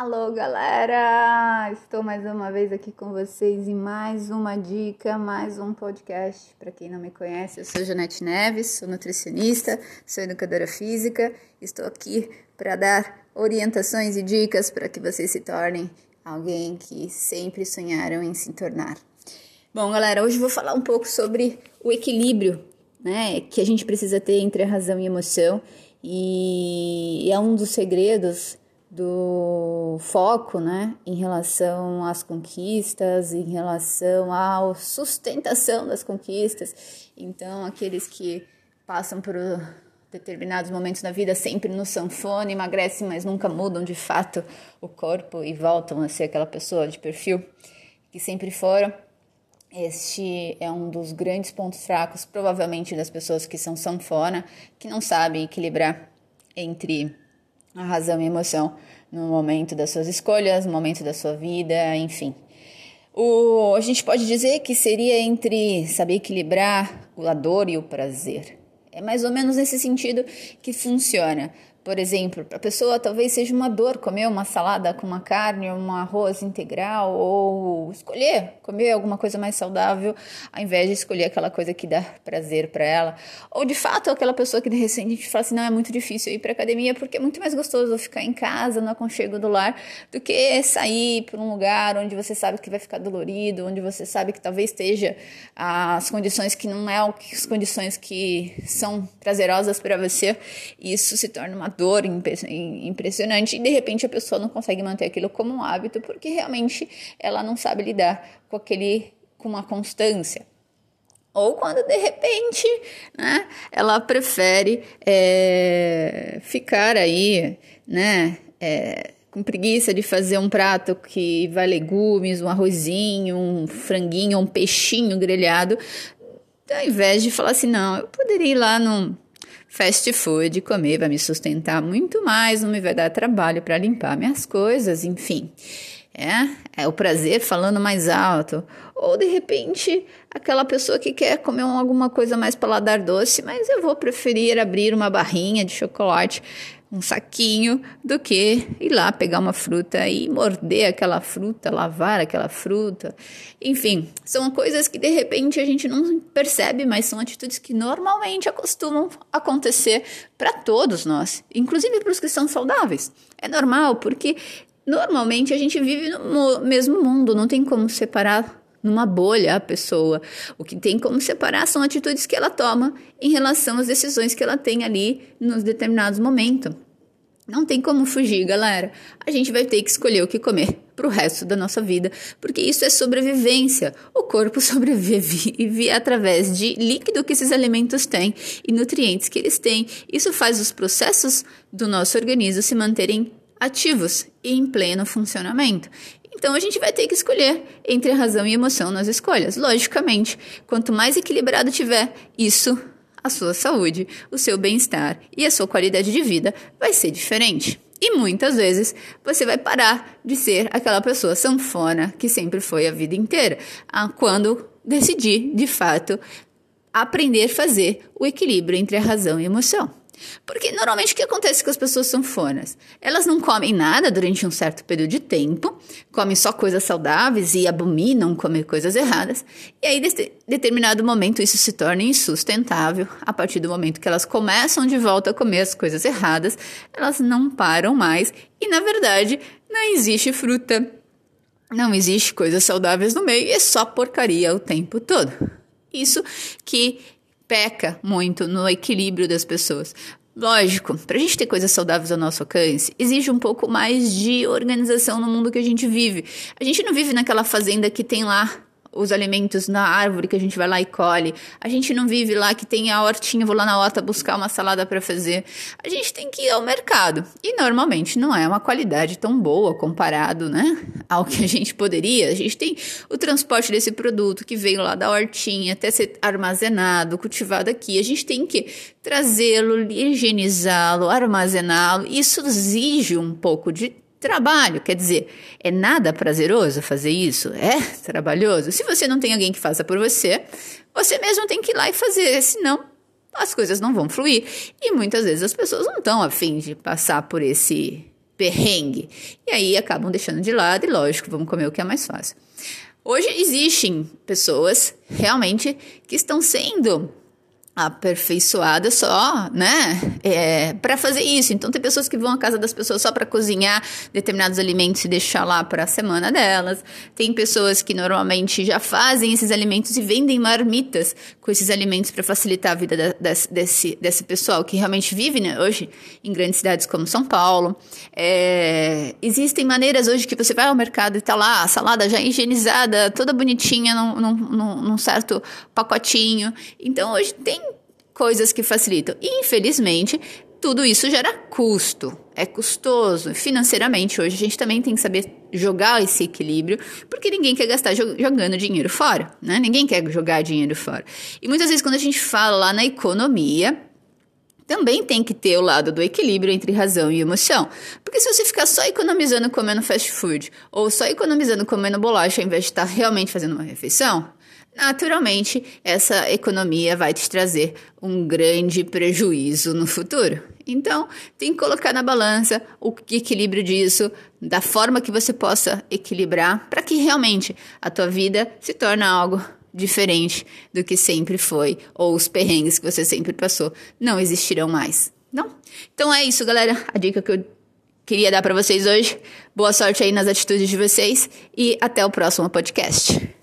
Alô, galera! Estou mais uma vez aqui com vocês em mais uma dica, mais um podcast. Para quem não me conhece, eu sou Janete Neves, sou nutricionista, sou educadora física. Estou aqui para dar orientações e dicas para que vocês se tornem alguém que sempre sonharam em se tornar. Bom, galera, hoje vou falar um pouco sobre o equilíbrio, né, que a gente precisa ter entre a razão e a emoção. E é um dos segredos do foco, né, em relação às conquistas, em relação à sustentação das conquistas. Então, aqueles que passam por determinados momentos na vida sempre no sanfone, emagrecem, mas nunca mudam de fato o corpo e voltam a ser aquela pessoa de perfil que sempre foram. Este é um dos grandes pontos fracos, provavelmente, das pessoas que são sanfona, que não sabem equilibrar entre a razão e a emoção no momento das suas escolhas, no momento da sua vida, enfim. O, a gente pode dizer que seria entre saber equilibrar a dor e o prazer. É mais ou menos nesse sentido que funciona. Por exemplo, para a pessoa talvez seja uma dor comer uma salada com uma carne, um arroz integral, ou escolher comer alguma coisa mais saudável, ao invés de escolher aquela coisa que dá prazer para ela. Ou de fato, aquela pessoa que de repente fala assim: não, é muito difícil ir para academia porque é muito mais gostoso ficar em casa, no aconchego do lar, do que sair para um lugar onde você sabe que vai ficar dolorido, onde você sabe que talvez esteja as condições que não é as condições que são prazerosas para você. Isso se torna uma dor impressionante e de repente a pessoa não consegue manter aquilo como um hábito porque realmente ela não sabe lidar com aquele com uma constância. Ou quando de repente né, ela prefere é, ficar aí, né? É, com preguiça de fazer um prato que vai legumes, um arrozinho, um franguinho, um peixinho grelhado, ao invés de falar assim, não, eu poderia ir lá num fast food, comer vai me sustentar muito mais, não me vai dar trabalho para limpar minhas coisas, enfim. É, é o prazer falando mais alto. Ou de repente, aquela pessoa que quer comer alguma coisa mais paladar doce, mas eu vou preferir abrir uma barrinha de chocolate um saquinho do que ir lá pegar uma fruta e morder aquela fruta, lavar aquela fruta. Enfim, são coisas que de repente a gente não percebe, mas são atitudes que normalmente acostumam acontecer para todos nós, inclusive para os que são saudáveis. É normal, porque normalmente a gente vive no mesmo mundo, não tem como separar numa bolha a pessoa. O que tem como separar são atitudes que ela toma em relação às decisões que ela tem ali nos determinados momentos. Não tem como fugir, galera. A gente vai ter que escolher o que comer para o resto da nossa vida, porque isso é sobrevivência. O corpo sobrevive através de líquido que esses alimentos têm e nutrientes que eles têm. Isso faz os processos do nosso organismo se manterem ativos e em pleno funcionamento. Então a gente vai ter que escolher entre razão e emoção nas escolhas. Logicamente, quanto mais equilibrado tiver, isso a sua saúde, o seu bem-estar e a sua qualidade de vida vai ser diferente. E muitas vezes você vai parar de ser aquela pessoa sanfona que sempre foi a vida inteira, quando decidir, de fato, aprender a fazer o equilíbrio entre a razão e a emoção. Porque normalmente o que acontece com as pessoas sanfonas? Elas não comem nada durante um certo período de tempo, comem só coisas saudáveis e abominam comer coisas erradas, e aí, em determinado momento, isso se torna insustentável. A partir do momento que elas começam de volta a comer as coisas erradas, elas não param mais, e na verdade, não existe fruta, não existe coisas saudáveis no meio, é só porcaria o tempo todo. Isso que peca muito no equilíbrio das pessoas. Lógico, para a gente ter coisas saudáveis ao nosso alcance, exige um pouco mais de organização no mundo que a gente vive. A gente não vive naquela fazenda que tem lá os alimentos na árvore que a gente vai lá e colhe. A gente não vive lá que tem a hortinha, vou lá na horta buscar uma salada para fazer. A gente tem que ir ao mercado. E normalmente não é uma qualidade tão boa comparado, né, ao que a gente poderia. A gente tem o transporte desse produto que veio lá da hortinha até ser armazenado, cultivado aqui. A gente tem que trazê-lo, higienizá-lo, armazená-lo. Isso exige um pouco de trabalho. Quer dizer, é nada prazeroso fazer isso? É trabalhoso? Se você não tem alguém que faça por você, você mesmo tem que ir lá e fazer, senão as coisas não vão fluir. E muitas vezes as pessoas não estão afim de passar por esse perrengue. E aí acabam deixando de lado e, lógico, vamos comer o que é mais fácil. Hoje existem pessoas realmente que estão sendo aperfeiçoada só, né, é, para fazer isso. Então tem pessoas que vão à casa das pessoas só para cozinhar determinados alimentos e deixar lá para a semana delas. Tem pessoas que normalmente já fazem esses alimentos e vendem marmitas com esses alimentos para facilitar a vida da, desse, desse pessoal que realmente vive né, hoje em grandes cidades como São Paulo. É, existem maneiras hoje que você vai ao mercado e tá lá a salada já higienizada, toda bonitinha num, num, num certo pacotinho. Então hoje tem coisas que facilitam. E, infelizmente, tudo isso gera custo, é custoso. Financeiramente, hoje a gente também tem que saber jogar esse equilíbrio, porque ninguém quer gastar jogando dinheiro fora, né? Ninguém quer jogar dinheiro fora. E muitas vezes, quando a gente fala lá na economia, também tem que ter o lado do equilíbrio entre razão e emoção. Porque se você ficar só economizando comendo fast food, ou só economizando comendo bolacha, ao invés de estar realmente fazendo uma refeição, naturalmente essa economia vai te trazer um grande prejuízo no futuro. Então, tem que colocar na balança o equilíbrio disso, da forma que você possa equilibrar, para que realmente a tua vida se torne algo diferente do que sempre foi, ou os perrengues que você sempre passou não existirão mais. Não? Então é isso, galera. A dica que eu queria dar para vocês hoje. Boa sorte aí nas atitudes de vocês e até o próximo podcast.